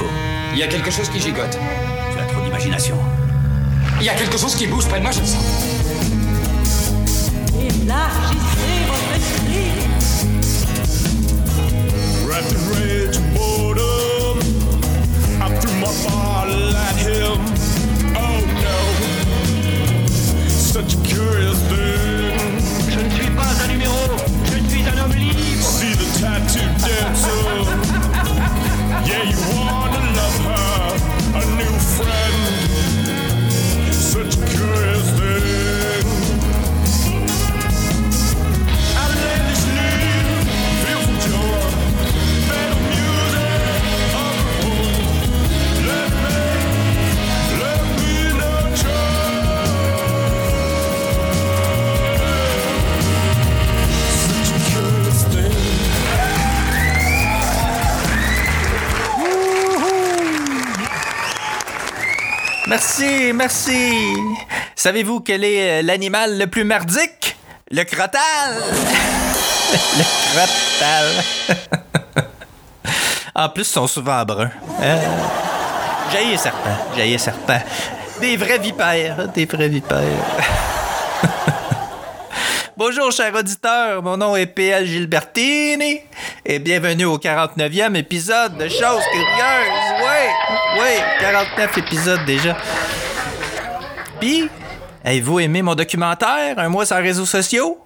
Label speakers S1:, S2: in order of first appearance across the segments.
S1: faut.
S2: Il y a quelque chose qui gigote.
S1: Tu as trop d'imagination.
S2: Il y a quelque chose qui bouge près de moi, je le sens.
S3: Élargissez votre esprit.
S4: In rage boredom, I threw my bottle at him. Oh no, such a curious thing.
S5: Merci, merci. Savez-vous quel est euh, l'animal le plus merdique? Le crotal! le crotal. en plus, ils sont souvent bruns. Euh, Jaillit serpent, jaillit serpent. Des vrais vipères, des vrais vipères. Bonjour, chers auditeurs, mon nom est PL Gilbertini et bienvenue au 49e épisode de Choses Curieuses. Ouais, ouais, 49 épisodes déjà. Puis, avez-vous aimé mon documentaire, Un mois sans réseaux sociaux?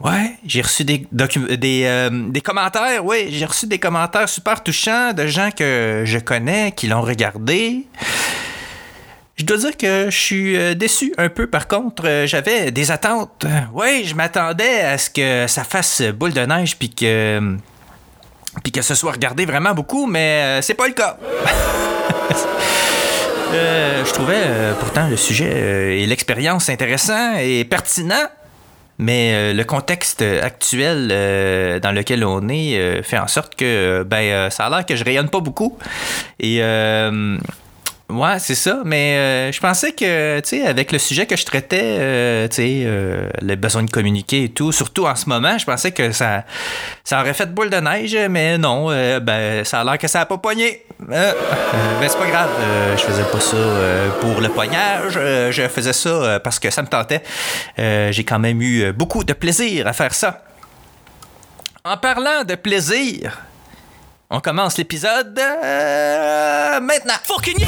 S5: Ouais, j'ai reçu des, euh, des commentaires, oui, j'ai reçu des commentaires super touchants de gens que je connais, qui l'ont regardé. Je dois dire que je suis euh, déçu un peu. Par contre, euh, j'avais des attentes. Oui, je m'attendais à ce que ça fasse boule de neige puis que que ce soit regardé vraiment beaucoup, mais euh, c'est pas le cas. Euh, je trouvais euh, pourtant le sujet euh, et l'expérience intéressant et pertinent. Mais euh, le contexte actuel euh, dans lequel on est euh, fait en sorte que euh, ben euh, ça a l'air que je rayonne pas beaucoup. Et euh, Ouais, c'est ça. Mais euh, je pensais que, tu sais, avec le sujet que je traitais, euh, tu sais, euh, le besoin de communiquer et tout, surtout en ce moment, je pensais que ça, ça aurait fait boule de neige, mais non, ben, ça a l'air que ça a pas pogné. Ben, c'est pas grave, je faisais pas ça pour le poignage, euh, je faisais ça parce que ça me tentait. J'ai quand même eu beaucoup de plaisir à faire ça. En parlant de plaisir, on commence l'épisode euh, maintenant.
S6: Fucking.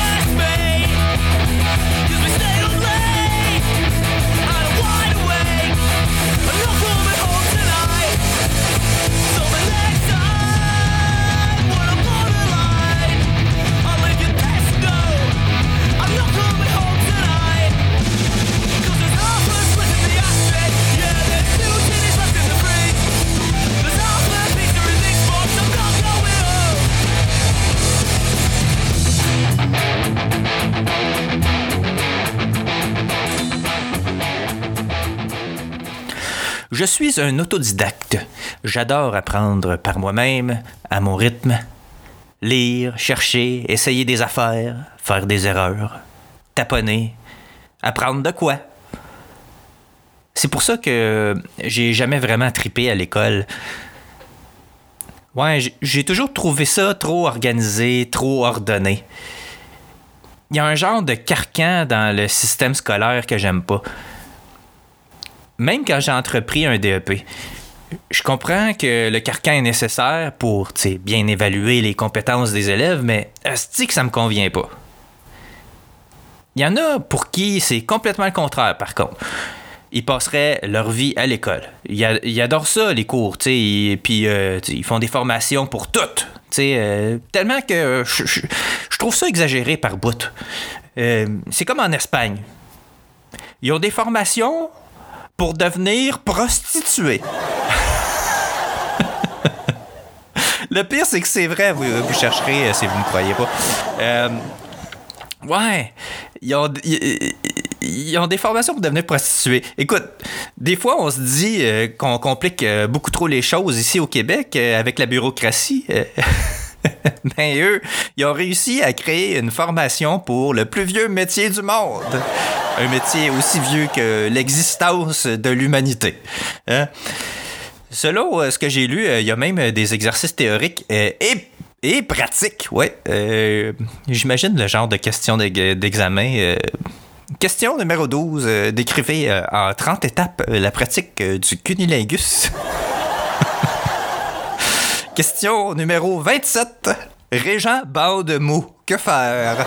S5: Suis un autodidacte. J'adore apprendre par moi-même, à mon rythme. Lire, chercher, essayer des affaires, faire des erreurs, taponner, apprendre de quoi? C'est pour ça que j'ai jamais vraiment tripé à l'école. Ouais, j'ai toujours trouvé ça trop organisé, trop ordonné. Il y a un genre de carcan dans le système scolaire que j'aime pas même quand j'ai entrepris un DEP, je comprends que le carcan est nécessaire pour bien évaluer les compétences des élèves, mais est que ça me convient pas? Il y en a pour qui c'est complètement le contraire, par contre. Ils passeraient leur vie à l'école. Ils, adorent ça, les cours, tu sais, puis euh, ils font des formations pour toutes. tu euh, tellement que je trouve ça exagéré par bout. Euh, c'est comme en Espagne. Ils ont des formations pour devenir prostituée. Le pire, c'est que c'est vrai, vous, chercherez euh, si vous ne me croyez pas. Euh, ouais, ils ont, ils, ont des formations pour devenir prostituées. Écoute, des fois, on se dit euh, qu'on complique beaucoup trop les choses ici au Québec avec la bureaucratie. Euh, ben eux, ils ont réussi à créer une formation pour le plus vieux métier du monde. Un métier aussi vieux que l'existence de l'humanité. Hein? Selon euh, ce que j'ai lu, euh, il y a même euh, des exercices théoriques ép- Et pratique, ouais. J'imagine le genre de question d'e- d'examen. question numéro 12. euh, décrivez en 30 étapes la pratique du cunilingus. question numéro 27. Régent bande mou. Que faire?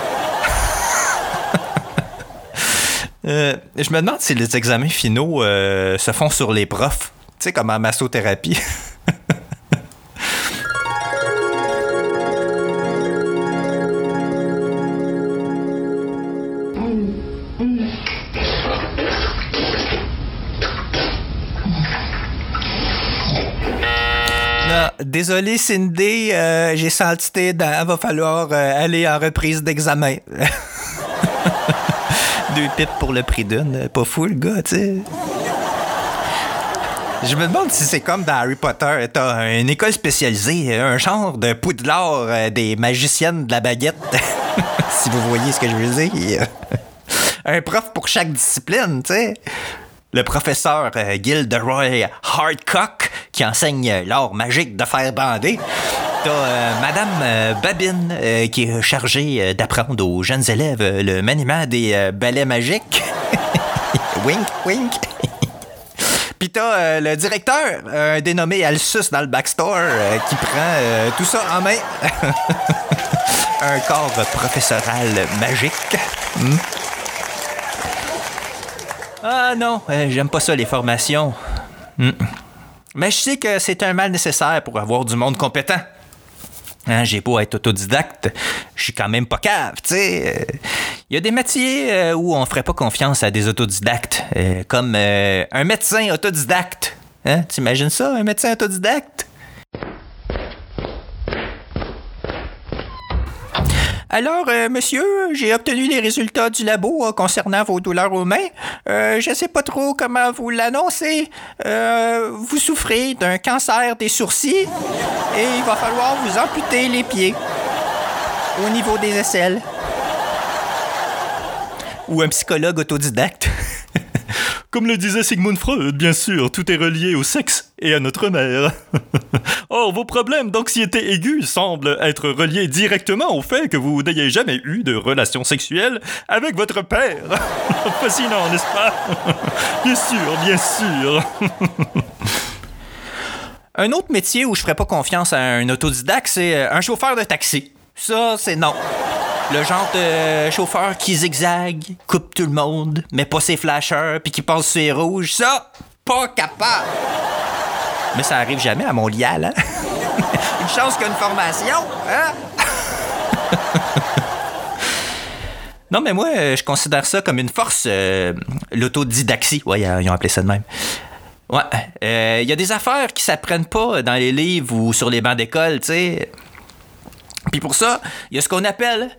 S5: Euh, je me demande si les examens finaux euh, se font sur les profs. Tu sais, comme en massothérapie. Désolé Cindy, euh, j'ai senti tes. Va falloir aller en reprise d'examen. Deux pipes pour le prix d'une. Pas fou le gars, tu sais. Je me demande si c'est comme dans Harry Potter. T'as une école spécialisée, un genre de poudlard euh, des magiciennes de la baguette. si vous voyez ce que je veux dire. un prof pour chaque discipline, tu sais. Le professeur euh, Gilderoy Hardcock qui enseigne l'art magique de faire bander. T'as euh, Madame euh, Babine euh, qui est chargée d'apprendre aux jeunes élèves le maniement des balais magiques. wink, wink. Puis t'as le directeur, euh, dénommé Alsus dans le backstore, qui prend tout ça en main. Un corps professoral magique. Hmm. Ah non, j'aime pas ça les formations. Hmm. Mais je sais que c'est un mal nécessaire pour avoir du monde compétent. Hein, j'ai beau être autodidacte, je suis quand même pas cave, tu sais. Il y a des métiers euh, où on ferait pas confiance à des autodidactes, euh, comme euh, un médecin autodidacte. Hein, t'imagines ça, un médecin autodidacte? Alors, euh, monsieur, j'ai obtenu les résultats du labo euh, concernant vos douleurs aux mains. Euh, je sais pas trop comment vous l'annoncer. Euh, vous souffrez d'un cancer des sourcils et il va falloir vous amputer les pieds au niveau des aisselles. Ou un psychologue autodidacte.
S1: Comme le disait Sigmund Freud, bien sûr, tout est relié au sexe et à notre mère. Or, vos problèmes d'anxiété aiguë semblent être reliés directement au fait que vous n'ayez jamais eu de relation sexuelle avec votre père. Fascinant, n'est-ce pas? Bien sûr, bien sûr.
S5: Un autre métier où je ferais pas confiance à un autodidacte, c'est euh, un chauffeur de taxi. Ça, c'est non. Le genre de chauffeur qui zigzague, coupe tout le monde, mais pas ses flashers, puis qui passe sur les rouges. Ça, pas capable. Mais ça arrive jamais à Montréal, hein? Une chance qu'il y a une formation, hein? non, mais moi, euh, je considère ça comme une force, euh, l'autodidaxie. Ouais, ils ont appelé ça de même. Ouais. Il y a des affaires qui s'apprennent pas dans les livres ou sur les bancs d'école, tu sais. Puis pour ça, il y a ce qu'on appelle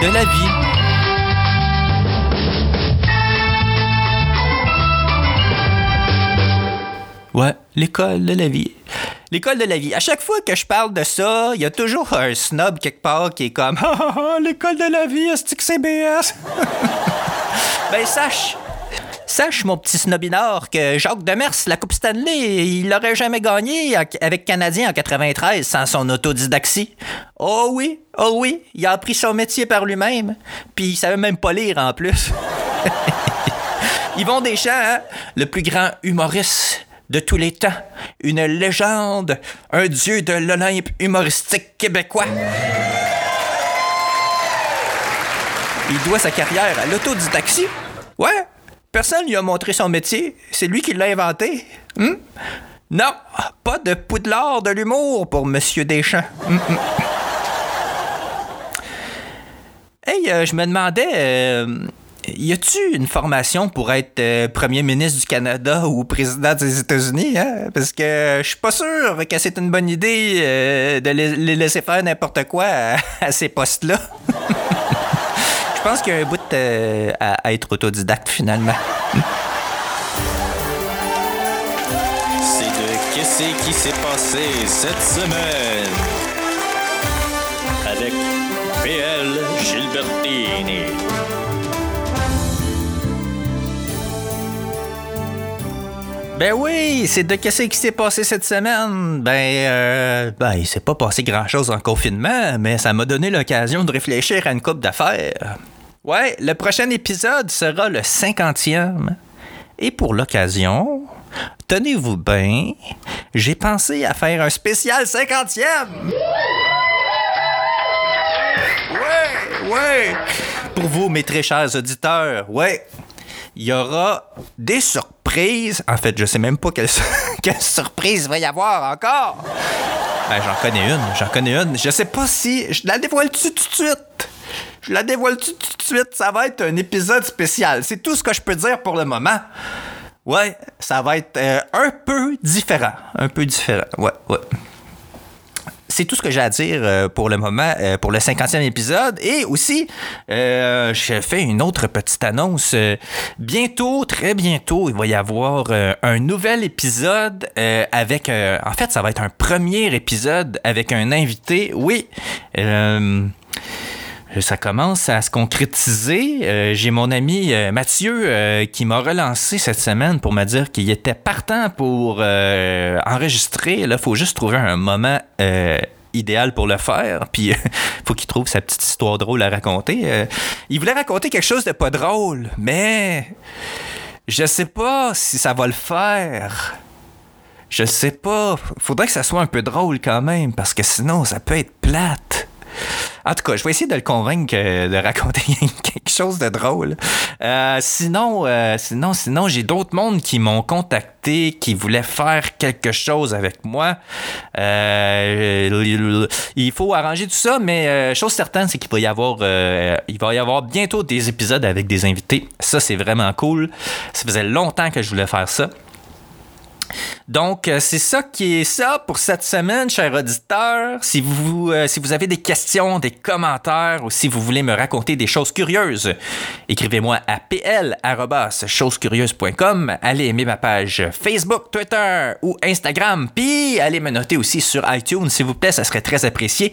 S5: de la vie. Ouais, l'école de la vie. L'école de la vie. À chaque fois que je parle de ça, il y a toujours un snob quelque part qui est comme ah, l'école de la vie, est-ce que c'est BS? ben sache, Sache, mon petit snobinard, que Jacques Demers, la Coupe Stanley, il l'aurait jamais gagné avec Canadien en 93 sans son autodidaxie. Oh oui, oh oui, il a appris son métier par lui-même, puis il savait même pas lire en plus. Yvon Deschamps, hein, le plus grand humoriste de tous les temps, une légende, un dieu de l'Olympe humoristique québécois. Il doit sa carrière à l'autodidaxie. Ouais, Personne lui a montré son métier. C'est lui qui l'a inventé. Hmm? Non, pas de poudlard de l'humour pour Monsieur Deschamps. Hmm, hmm. Hey, euh, je me demandais, euh, y a-tu une formation pour être euh, premier ministre du Canada ou président des États-Unis? Hein? Parce que je suis pas sûr que c'est une bonne idée de les, laisser faire n'importe quoi à ces postes-là. Je pense qu'il y a un bout euh, à, à être autodidacte finalement.
S7: C'est de Qu'est-ce qui s'est passé cette semaine? Avec PL Gilbertini.
S5: Ben oui, c'est de qu'est-ce qui s'est passé cette semaine? Ben, euh, ben, il s'est pas passé grand-chose en confinement, mais ça m'a donné l'occasion de réfléchir à une coupe d'affaires. Ouais, le prochain épisode sera le 50e. Et pour l'occasion, tenez-vous bien, j'ai pensé à faire un spécial 50e. Ouais, ouais. Pour vous, mes très chers auditeurs, ouais. Il y aura des surprises. En fait, je sais même pas quelle, quelle surprise va y avoir encore. Ben, j'en connais une, j'en connais une. Je sais pas si. Je la dévoile-tu tout de suite? Je la dévoile-tu tout de suite? Ça va être un épisode spécial. C'est tout ce que je peux dire pour le moment. Ouais, ça va être euh, un peu différent. Un peu différent. Ouais, ouais c'est tout ce que j'ai à dire euh, pour le moment, euh, pour le 50e épisode. Et aussi, euh, je fais une autre petite annonce. Bientôt, très bientôt, il va y avoir un nouvel épisode avec... en fait, ça va être un premier épisode avec un invité. Oui. Ça commence à se concrétiser. Euh, J'ai mon ami euh, Mathieu euh, qui m'a relancé cette semaine pour me dire qu'il était partant pour euh, enregistrer. Là, faut juste trouver un moment euh, idéal pour le faire. Puis, faut qu'il trouve sa petite histoire drôle à raconter. Euh, il voulait raconter quelque chose de pas drôle, mais je sais pas si ça va le faire. Je sais pas. Faudrait que ça soit un peu drôle quand même, parce que sinon, ça peut être plate. En tout cas, je vais essayer de le convaincre de raconter quelque chose de drôle. Euh, sinon, euh, sinon, sinon, j'ai d'autres mondes qui m'ont contacté, qui voulaient faire quelque chose avec moi. Euh, il faut arranger tout ça, mais chose certaine, c'est qu'il va y avoir, il va y avoir bientôt des épisodes avec des invités. Ça, c'est vraiment cool. Ça faisait longtemps que je voulais faire ça. Donc, euh, c'est ça qui est ça pour cette semaine, chers auditeurs. Si vous, euh, si vous avez des questions, des commentaires ou si vous voulez me raconter des choses curieuses, écrivez-moi à pl.chosescurieuses.com. Allez aimer ma page Facebook, Twitter ou Instagram. Puis, allez me noter aussi sur iTunes, s'il vous plaît, ça serait très apprécié.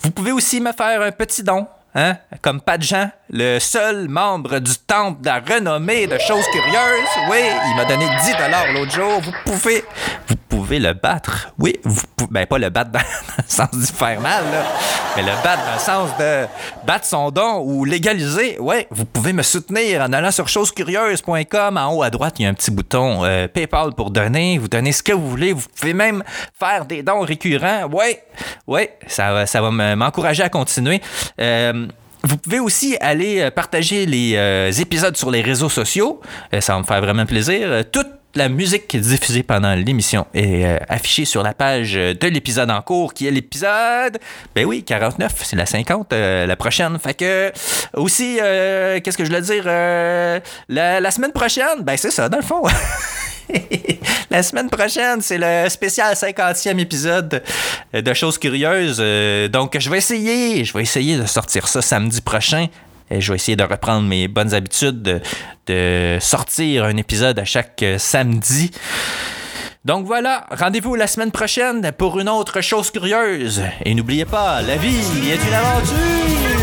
S5: Vous pouvez aussi me faire un petit don. Hein? Comme Pat Jean, le seul membre du temple de la renommée de choses curieuses. Oui, il m'a donné 10 l'autre jour. Vous pouvez, vous pouvez le battre. Oui, vous pouvez, ben pas le battre dans, le sens du faire mal, là, mais le battre dans le sens de battre son don ou légaliser. Oui, vous pouvez me soutenir en allant sur chosescurieuses.com. En haut à droite, il y a un petit bouton euh, PayPal pour donner. Vous donnez ce que vous voulez. Vous pouvez même faire des dons récurrents. Oui, oui, ça, va- ça va me- m'encourager à continuer. Euh, vous pouvez aussi aller euh, partager les euh, épisodes sur les réseaux sociaux. Euh, ça va me faire vraiment plaisir. Toute la musique diffusée pendant l'émission est affichée sur la page de l'épisode en cours, qui est l'épisode, ben oui, 49, c'est la 50, euh, la prochaine. Fait que, aussi, qu'est-ce que je voulais dire? La semaine prochaine, ben c'est ça, dans le fond. La semaine prochaine, c'est le spécial 50e épisode de Choses Curieuses. Euh, Donc, je vais essayer, je vais essayer de sortir ça samedi prochain. Et je vais essayer de reprendre mes bonnes habitudes de, de sortir un épisode à chaque euh, samedi. Donc voilà, rendez-vous la semaine prochaine pour une autre chose curieuse. Et n'oubliez pas, la vie est une aventure!